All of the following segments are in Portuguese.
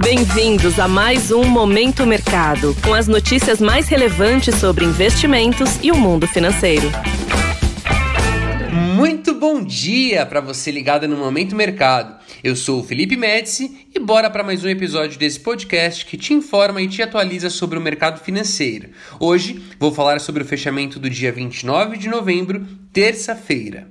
Bem-vindos a mais um Momento Mercado, com as notícias mais relevantes sobre investimentos e o mundo financeiro. Muito bom dia para você ligado no Momento Mercado. Eu sou o Felipe Médici e bora para mais um episódio desse podcast que te informa e te atualiza sobre o mercado financeiro. Hoje vou falar sobre o fechamento do dia 29 de novembro, terça-feira.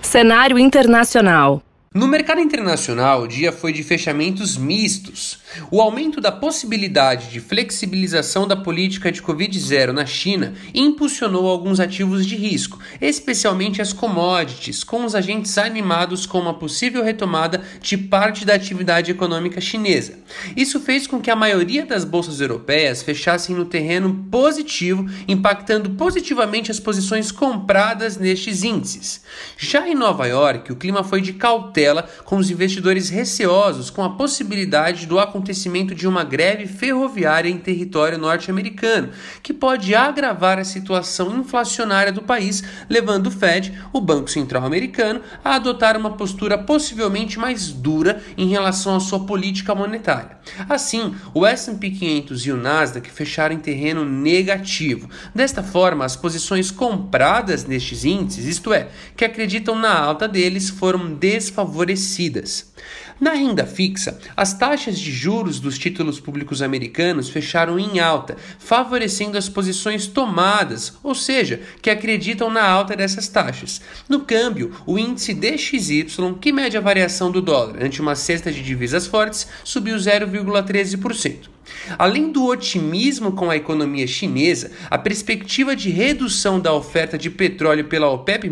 Cenário internacional. No mercado internacional, o dia foi de fechamentos mistos. O aumento da possibilidade de flexibilização da política de Covid-0 na China impulsionou alguns ativos de risco, especialmente as commodities, com os agentes animados com uma possível retomada de parte da atividade econômica chinesa. Isso fez com que a maioria das bolsas europeias fechassem no terreno positivo, impactando positivamente as posições compradas nestes índices. Já em Nova York, o clima foi de cautela cautela com os investidores receosos com a possibilidade do acontecimento de uma greve ferroviária em território norte-americano, que pode agravar a situação inflacionária do país, levando o Fed, o Banco Central Americano, a adotar uma postura possivelmente mais dura em relação à sua política monetária. Assim, o S&P 500 e o Nasdaq fecharam em terreno negativo. Desta forma, as posições compradas nestes índices, isto é, que acreditam na alta deles, foram desfavorecidas favorecidas. Na renda fixa, as taxas de juros dos títulos públicos americanos fecharam em alta, favorecendo as posições tomadas, ou seja, que acreditam na alta dessas taxas. No câmbio, o índice DXY, que mede a variação do dólar ante uma cesta de divisas fortes, subiu 0,13%. Além do otimismo com a economia chinesa, a perspectiva de redução da oferta de petróleo pela OPEP,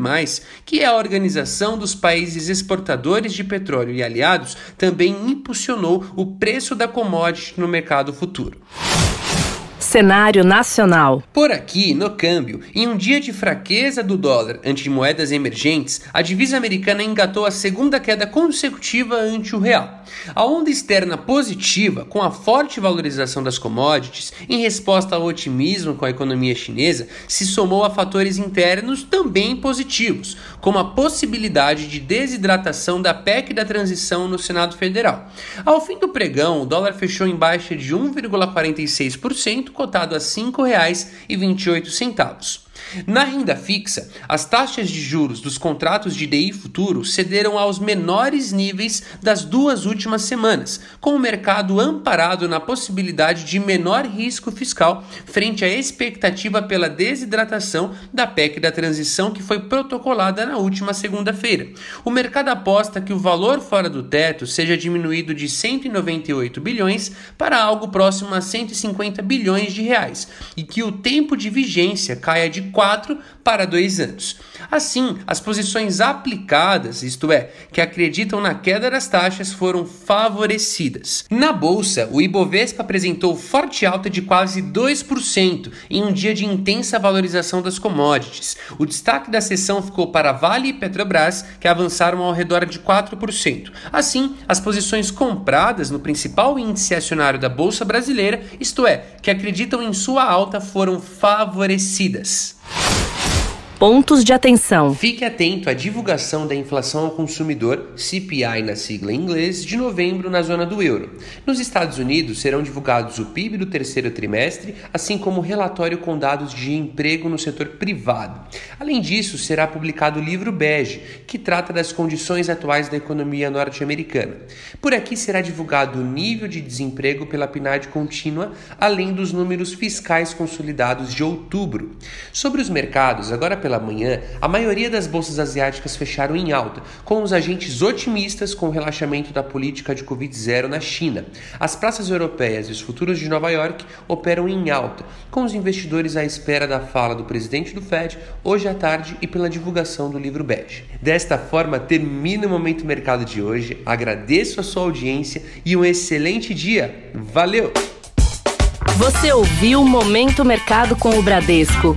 que é a organização dos países exportadores de petróleo e aliados, também impulsionou o preço da commodity no mercado futuro. Cenário nacional. Por aqui, no câmbio, em um dia de fraqueza do dólar ante moedas emergentes, a divisa americana engatou a segunda queda consecutiva ante o real. A onda externa positiva, com a forte valorização das commodities, em resposta ao otimismo com a economia chinesa, se somou a fatores internos também positivos, como a possibilidade de desidratação da PEC da transição no Senado Federal. Ao fim do pregão, o dólar fechou em baixa de 1,46%, cotado a R$ 5,28. Na renda fixa, as taxas de juros dos contratos de DI futuro cederam aos menores níveis das duas últimas semanas, com o mercado amparado na possibilidade de menor risco fiscal frente à expectativa pela desidratação da PEC da transição que foi protocolada na última segunda-feira. O mercado aposta que o valor fora do teto seja diminuído de 198 bilhões para algo próximo a 150 bilhões de reais e que o tempo de vigência caia de 4 para 2 anos. Assim, as posições aplicadas, isto é, que acreditam na queda das taxas, foram favorecidas. Na bolsa, o Ibovespa apresentou forte alta de quase 2% em um dia de intensa valorização das commodities. O destaque da sessão ficou para Vale e Petrobras, que avançaram ao redor de 4%. Assim, as posições compradas no principal índice acionário da bolsa brasileira, isto é, que acreditam em sua alta, foram favorecidas. Pontos de atenção. Fique atento à divulgação da inflação ao consumidor, CPI na sigla em inglês, de novembro na zona do euro. Nos Estados Unidos serão divulgados o PIB do terceiro trimestre, assim como o relatório com dados de emprego no setor privado. Além disso, será publicado o livro Bege, que trata das condições atuais da economia norte-americana. Por aqui será divulgado o nível de desemprego pela PNAD contínua, além dos números fiscais consolidados de outubro. Sobre os mercados, agora pela pela manhã, a maioria das bolsas asiáticas fecharam em alta, com os agentes otimistas com o relaxamento da política de Covid-0 na China. As praças europeias e os futuros de Nova York operam em alta, com os investidores à espera da fala do presidente do Fed hoje à tarde e pela divulgação do livro Bege. Desta forma, termina o Momento Mercado de hoje. Agradeço a sua audiência e um excelente dia. Valeu! Você ouviu Momento Mercado com o Bradesco